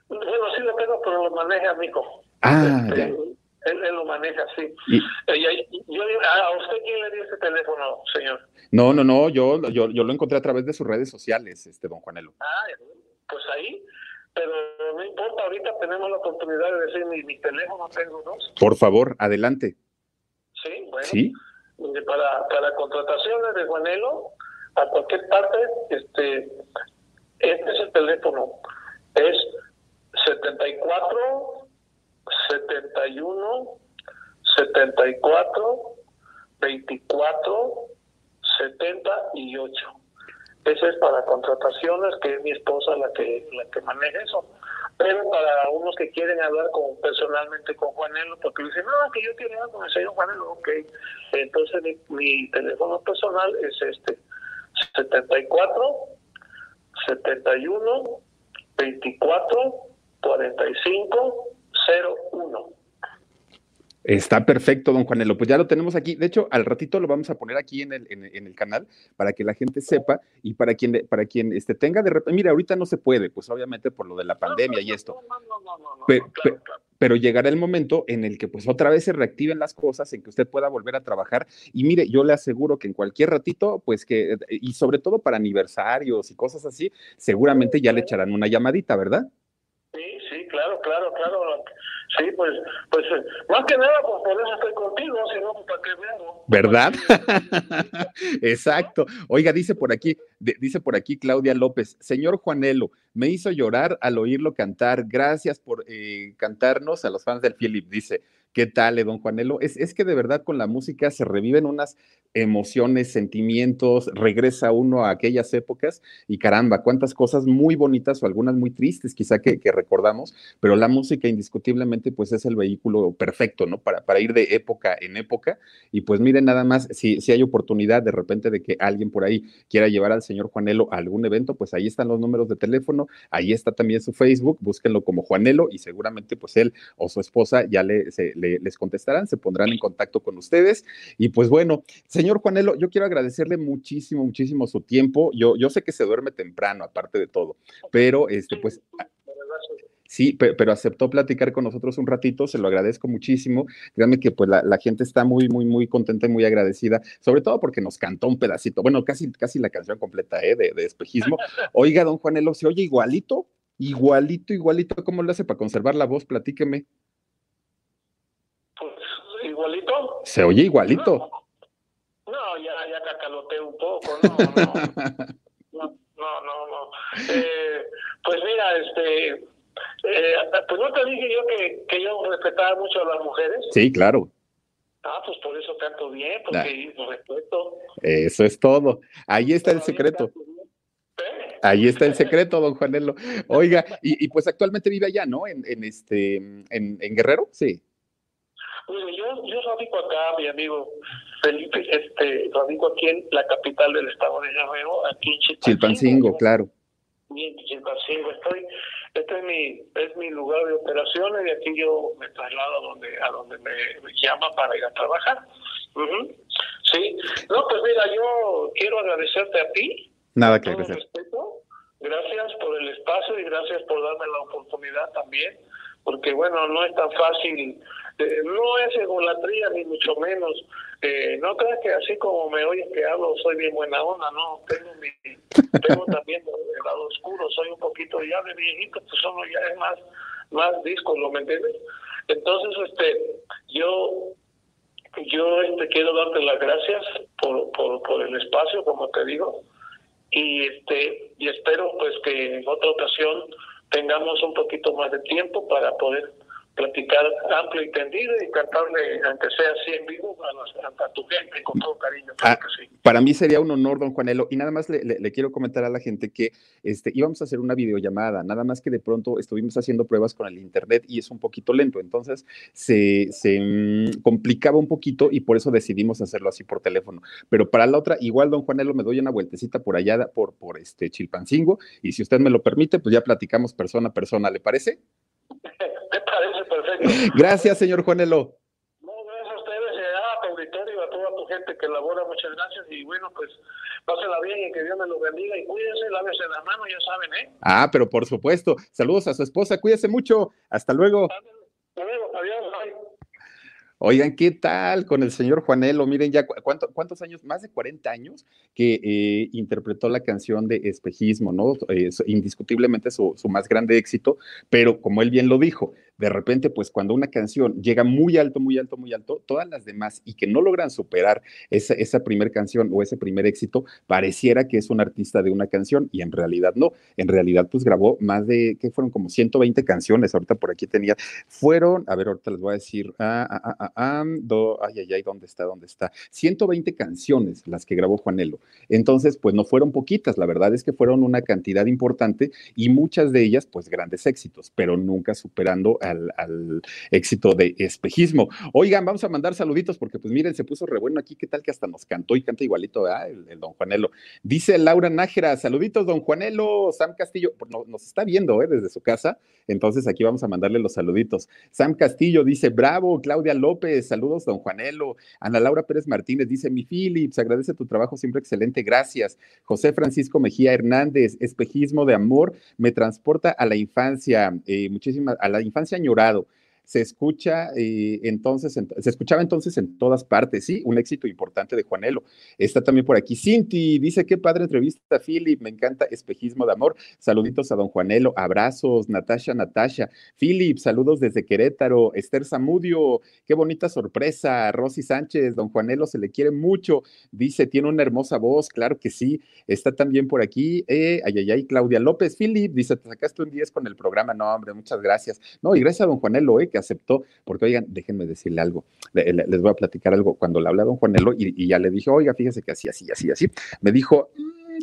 bueno, sí lo tengo, pero lo maneja amigo. Ah, este, ya. Él, lo maneja, sí. Eh, yo, ¿A usted quién le dio ese teléfono, señor? No, no, no, yo, yo, yo lo encontré a través de sus redes sociales, este don Juanelo. Ah, pues ahí, pero no importa, ahorita tenemos la oportunidad de decir mi, mi teléfono, tengo dos. Por favor, adelante. Sí, bueno. Sí. Para, para contrataciones de Juanelo, a cualquier parte, este, este es el teléfono. Es 74 71, 74, 24, 78. Ese es para contrataciones, que es mi esposa la que la que maneja eso. Pero para unos que quieren hablar con personalmente con Juanelo, porque dicen, no, que yo quiero hablar con el señor Juanelo, ok. Entonces mi, mi teléfono personal es este, 74, 71, 24, 45, 01. Está perfecto, don Juanelo. Pues ya lo tenemos aquí. De hecho, al ratito lo vamos a poner aquí en el, en, el canal para que la gente sepa y para quien, para quien este, tenga de repente. Mira, ahorita no se puede, pues obviamente por lo de la pandemia y esto. pero, pero, llegará el momento en el que pues otra vez se reactiven las cosas, en que usted pueda volver a trabajar. Y mire, yo le aseguro que en cualquier ratito, pues que, y sobre todo para aniversarios y cosas así, seguramente ya le echarán una llamadita, ¿verdad? Sí, sí, claro, claro, claro. Sí, pues, pues eh, más que nada, pues por eso estoy contigo, si no, pues para qué vengo. ¿Verdad? Exacto. Oiga, dice por aquí, dice por aquí Claudia López, señor Juanelo, me hizo llorar al oírlo cantar. Gracias por eh, cantarnos a los fans del Philip. Dice, ¿qué tal, eh, don Juanelo? Es, es que de verdad con la música se reviven unas emociones, sentimientos, regresa uno a aquellas épocas y caramba, cuántas cosas muy bonitas o algunas muy tristes quizá que, recordamos, pero la música indiscutiblemente pues es el vehículo perfecto, ¿no? Para, ir de época en época y pues miren nada más, si, si hay oportunidad de repente de que alguien por ahí quiera llevar al señor Juanelo a algún evento, pues ahí están los números de teléfono, ahí está también su Facebook, búsquenlo como Juanelo y seguramente pues él o su esposa ya le, les contestarán, se pondrán en contacto con ustedes y pues bueno, señor Juanelo, yo quiero agradecerle muchísimo, muchísimo su tiempo. Yo, yo sé que se duerme temprano, aparte de todo, pero este, pues. Sí, pero, aceptó platicar con nosotros un ratito, se lo agradezco muchísimo. Créanme que pues la, gente está muy, muy, muy contenta y muy agradecida, sobre todo porque nos cantó un pedacito, bueno, casi, casi la canción completa ¿eh? de, de espejismo. Oiga, don Juanelo, ¿se oye igualito? Igualito, igualito, ¿cómo lo hace para conservar la voz? Platíqueme. Pues igualito. Se oye igualito cacaloteé un poco, no, no, no, no, no. Eh, pues mira, este, eh, pues no te dije yo que, que yo respetaba mucho a las mujeres. Sí, claro. Ah, pues por eso canto bien, porque respeto. Eso es todo. Ahí está el secreto. ¿Eh? Ahí está el secreto, don Juanelo. Oiga, y, y, pues actualmente vive allá, ¿no? En, en este, en, en Guerrero, sí. Mire, yo, yo radico acá, mi amigo Felipe, este, radico aquí en la capital del estado de Guerrero, aquí en Chilpancingo. Chilpancingo, claro. Bien, Chilpancingo, estoy, este es mi, es mi lugar de operaciones y aquí yo me traslado a donde, a donde me, llama para ir a trabajar. Sí, no, pues mira, yo quiero agradecerte a ti. Nada que agradecer. Gracias por el espacio y gracias por darme la oportunidad también, porque bueno, no es tan fácil eh, no es egolatría ni mucho menos. Eh, no creas que así como me oyes que hablo soy bien buena onda, no. Tengo, mi, tengo también el lado oscuro, soy un poquito ya de viejito, pues solo ya es más, más disco, ¿lo me entiendes? Entonces, este, yo yo este, quiero darte las gracias por, por, por el espacio, como te digo, y este y espero pues que en otra ocasión tengamos un poquito más de tiempo para poder platicar amplio y tendido y cantarle, aunque sea así en vivo, a, tu gente con todo cariño. Ah, para mí sería un honor, don Juanelo. Y nada más le, quiero comentar a la gente que este, íbamos a hacer una videollamada, nada más que de pronto estuvimos haciendo pruebas con el Internet y es un poquito lento. Entonces se, se mm, complicaba un poquito y por eso decidimos hacerlo así por teléfono. Pero para la otra, igual, don Juanelo, me doy una vueltecita por allá, por, por este Chilpancingo. Y si usted me lo permite, pues ya platicamos persona a persona, ¿le parece? Perfecto. Gracias, señor Juanelo. No, gracias a ustedes, eh, a tu auditorio, a toda tu gente que labora, muchas gracias. Y bueno, pues pásela bien y que Dios me lo bendiga y cuídense, lávese la mano, ya saben, ¿eh? Ah, pero por supuesto. Saludos a su esposa, cuídese mucho. Hasta luego. Hasta luego, adiós, bye. Oigan, ¿qué tal con el señor Juanelo? Miren ya cuántos años, más de 40 años que eh, interpretó la canción de Espejismo, ¿no? indiscutiblemente su, su, más grande éxito, pero como él bien lo dijo, de repente, pues cuando una canción llega muy alto, muy alto, muy alto, todas las demás y que no logran superar esa, esa primera canción o ese primer éxito, pareciera que es un artista de una canción y en realidad no. En realidad, pues grabó más de, ¿qué fueron? Como 120 canciones. Ahorita por aquí tenía, fueron, a ver, ahorita les voy a decir, ah, ah, ah, ah do, ay, ay, ay, ¿dónde está? ¿Dónde está? 120 canciones las que grabó Juanelo. Entonces, pues no fueron poquitas, la verdad es que fueron una cantidad importante y muchas de ellas, pues grandes éxitos, pero nunca superando al, éxito de espejismo. Oigan, vamos a mandar saluditos porque pues miren, se puso re bueno aquí, qué tal que hasta nos cantó y canta igualito el, don Juanelo. Dice Laura Nájera, saluditos don Juanelo, Sam Castillo, pues, nos está viendo ¿eh? desde su casa, entonces aquí vamos a mandarle los saluditos. Sam Castillo dice, bravo, Claudia López, saludos don Juanelo. Ana Laura Pérez Martínez dice, mi Philips, agradece tu trabajo siempre excelente, gracias. José Francisco Mejía Hernández, espejismo de amor, me transporta a la infancia, eh, muchísimas, a la infancia añorado se escucha eh, entonces, se escuchaba entonces en todas partes, sí, un éxito importante de Juanelo. Está también por aquí Cinti, dice, qué padre entrevista, Philip, me encanta Espejismo de Amor. Saluditos a don Juanelo, abrazos, Natasha, Natasha. Philip, saludos desde Querétaro, Esther Zamudio, qué bonita sorpresa, Rosy Sánchez, don Juanelo se le quiere mucho, dice, tiene una hermosa voz, claro que sí. Está también por aquí, eh, ay, ay, ay, Claudia López, Philip, dice, te sacaste un 10 con el programa, no, hombre, muchas gracias. No, y gracias a don Juanelo, eh, que aceptó, porque oigan, déjenme decirle algo, les voy a platicar algo. Cuando le hablé a don Juanelo y, y ya le dije, oiga, fíjese que así, así, así, así, me dijo,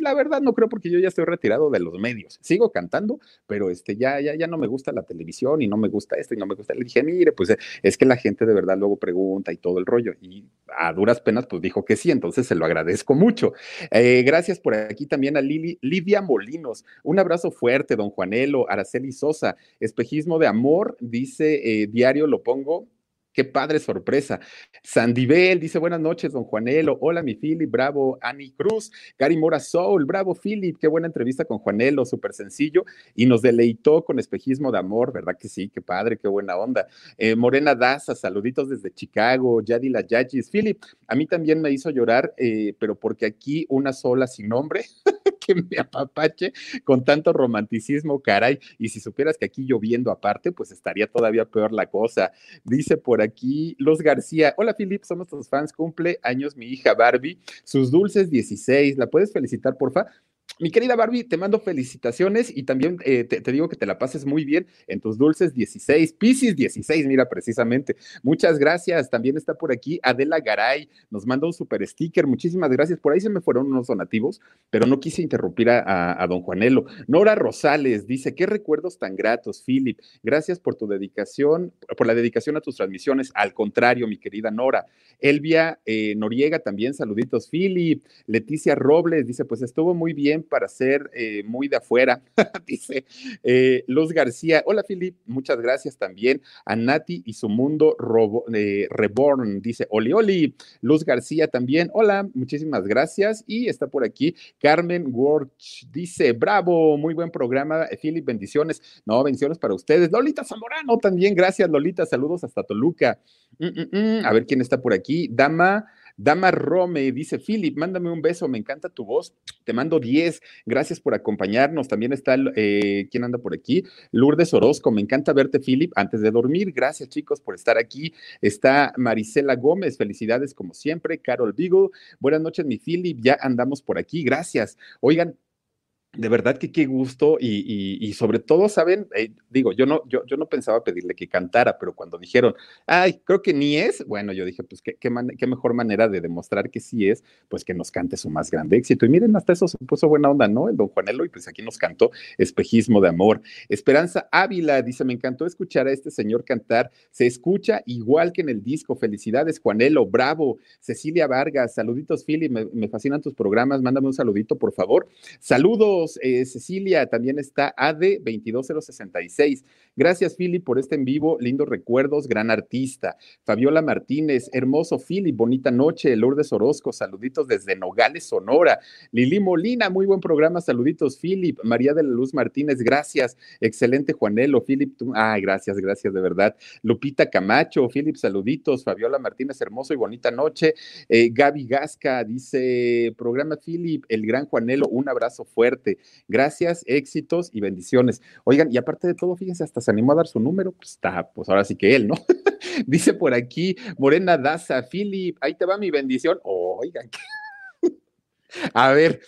la verdad no creo porque yo ya estoy retirado de los medios. Sigo cantando, pero este ya ya ya no me gusta la televisión y no me gusta esto y no me gusta. Le dije, "Mire, pues es que la gente de verdad luego pregunta y todo el rollo." Y a duras penas pues dijo que sí, entonces se lo agradezco mucho. Eh, gracias por aquí también a Lili, Lidia Molinos. Un abrazo fuerte, don Juanelo, Araceli Sosa, espejismo de amor, dice eh, diario lo pongo Qué padre sorpresa. Sandibel dice buenas noches, don Juanelo. Hola, mi Philip, bravo. Ani Cruz, Cari Mora Soul, bravo, Philip. Qué buena entrevista con Juanelo, súper sencillo. Y nos deleitó con espejismo de amor, ¿verdad que sí? Qué padre, qué buena onda. Eh, Morena Daza, saluditos desde Chicago. Yadila Yachis. Philip, a mí también me hizo llorar, eh, pero porque aquí una sola sin nombre. me apapache con tanto romanticismo, caray. Y si supieras que aquí lloviendo aparte, pues estaría todavía peor la cosa. Dice por aquí Los García. Hola, Filip, somos tus fans. Cumple años mi hija Barbie, sus dulces 16. ¿La puedes felicitar, porfa? Mi querida Barbie, te mando felicitaciones y también eh, te, digo que te la pases muy bien en tus dulces 16, Pisces 16, mira precisamente. Muchas gracias. También está por aquí Adela Garay, nos manda un super sticker. Muchísimas gracias. Por ahí se me fueron unos donativos, pero no quise interrumpir a, don Juanelo. Nora Rosales dice, qué recuerdos tan gratos, Philip. Gracias por tu dedicación, por la dedicación a tus transmisiones. Al contrario, mi querida Nora. Elvia eh, Noriega también, saluditos, Philip. Leticia Robles dice, pues estuvo muy bien para ser eh, muy de afuera, dice eh, Luz García. Hola, Filip, muchas gracias también a Nati y su mundo eh, reborn, dice Oli Oli. Luz García también, hola, muchísimas gracias. Y está por aquí Carmen Worch, dice, bravo, muy buen programa, Philip, bendiciones. No, bendiciones para ustedes. Lolita Zamorano también, gracias, Lolita, saludos hasta Toluca. Mm, mm, mm. A ver quién está por aquí. Dama. Dama Rome dice, Philip, mándame un beso, me encanta tu voz, te mando 10, gracias por acompañarnos. También está, eh, ¿quién anda por aquí? Lourdes Orozco, me encanta verte, Philip, antes de dormir. Gracias, chicos, por estar aquí. Está Marisela Gómez, felicidades como siempre. Carol Vigo, buenas noches, mi Philip, ya andamos por aquí, gracias. Oigan, de verdad que qué gusto y, sobre todo, ¿saben? Eh, digo, yo no, yo, yo no pensaba pedirle que cantara, pero cuando dijeron, ay, creo que ni es, bueno, yo dije, pues qué, qué, mejor manera de demostrar que sí es, pues que nos cante su más grande éxito. Y miren, hasta eso se puso buena onda, ¿no? El don Juanelo, y pues aquí nos cantó Espejismo de Amor. Esperanza Ávila dice, me encantó escuchar a este señor cantar, se escucha igual que en el disco. Felicidades, Juanelo, bravo. Cecilia Vargas, saluditos, Philly, me, me fascinan tus programas, mándame un saludito, por favor. Saludos eh, Cecilia, también está AD22066. Gracias, Philip, por este en vivo. Lindos recuerdos, gran artista. Fabiola Martínez, hermoso Philip, bonita noche. Lourdes Orozco, saluditos desde Nogales, Sonora. Lili Molina, muy buen programa, saluditos, Philip. María de la Luz Martínez, gracias. Excelente, Juanelo. Philip, ay, gracias, gracias, de verdad. Lupita Camacho, Philip, saluditos. Fabiola Martínez, hermoso y bonita noche. Eh, Gaby Gasca dice, programa Philip, el gran Juanelo, un abrazo fuerte. Gracias, éxitos y bendiciones. Oigan, y aparte de todo, fíjense, hasta se animó a dar su número, pues está, pues ahora sí que él, ¿no? Dice por aquí, Morena Daza, Philip, ahí te va mi bendición. oigan, a ver,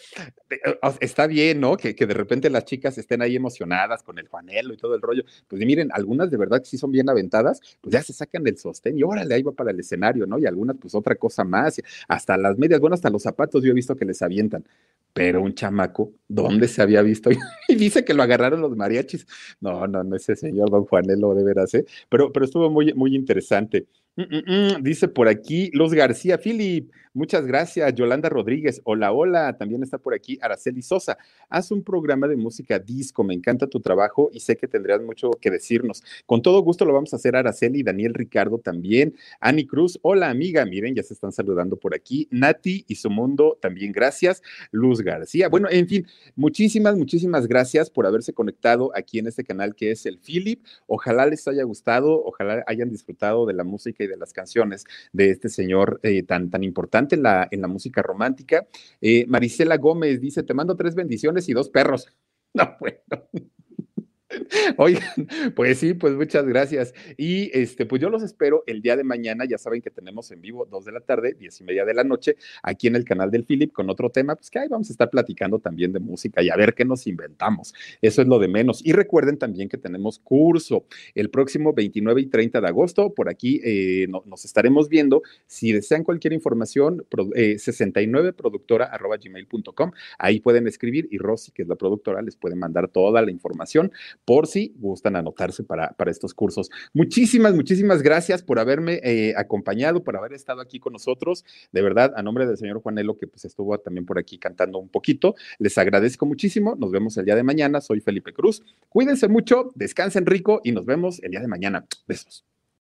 está bien, ¿no? Que, de repente las chicas estén ahí emocionadas con el Juanelo y todo el rollo. Pues miren, algunas de verdad que sí son bien aventadas, pues ya se sacan del sostén y órale, ahí va para el escenario, ¿no? Y algunas, pues otra cosa más, hasta las medias, bueno, hasta los zapatos yo he visto que les avientan. Pero un chamaco, ¿dónde se había visto? y dice que lo agarraron los mariachis. No, no, no, ese señor don Juanelo de veras, ¿eh? Pero, pero estuvo muy, muy interesante. Mm, mm, mm, dice por aquí Luz García, Philip, muchas gracias. Yolanda Rodríguez, hola, hola. También está por aquí Araceli Sosa. Haz un programa de música disco, me encanta tu trabajo y sé que tendrías mucho que decirnos. Con todo gusto lo vamos a hacer Araceli, Daniel Ricardo también. Ani Cruz, hola amiga, miren, ya se están saludando por aquí. Nati y su mundo, también gracias. Luz García, bueno, en fin, muchísimas, muchísimas gracias por haberse conectado aquí en este canal que es el Philip. Ojalá les haya gustado, ojalá hayan disfrutado de la música de las canciones de este señor eh, tan, tan importante en la, en la música romántica. Eh, Marisela Gómez dice, te mando tres bendiciones y dos perros. No, bueno. Oigan, pues sí, pues muchas gracias. Y este, pues yo los espero el día de mañana. Ya saben que tenemos en vivo dos de la tarde, diez y media de la noche, aquí en el canal del Philip con otro tema, pues que ahí vamos a estar platicando también de música y a ver qué nos inventamos. Eso es lo de menos. Y recuerden también que tenemos curso el próximo 29 y 30 de agosto. Por aquí eh, nos estaremos viendo. Si desean cualquier información, eh, 69productora.gmail.com. Ahí pueden escribir y Rosy, que es la productora, les puede mandar toda la información por si gustan anotarse para, para estos cursos. Muchísimas, muchísimas gracias por haberme eh, acompañado, por haber estado aquí con nosotros. De verdad, a nombre del señor Juanelo, que pues estuvo también por aquí cantando un poquito, les agradezco muchísimo. Nos vemos el día de mañana. Soy Felipe Cruz. Cuídense mucho, descansen rico y nos vemos el día de mañana. Besos.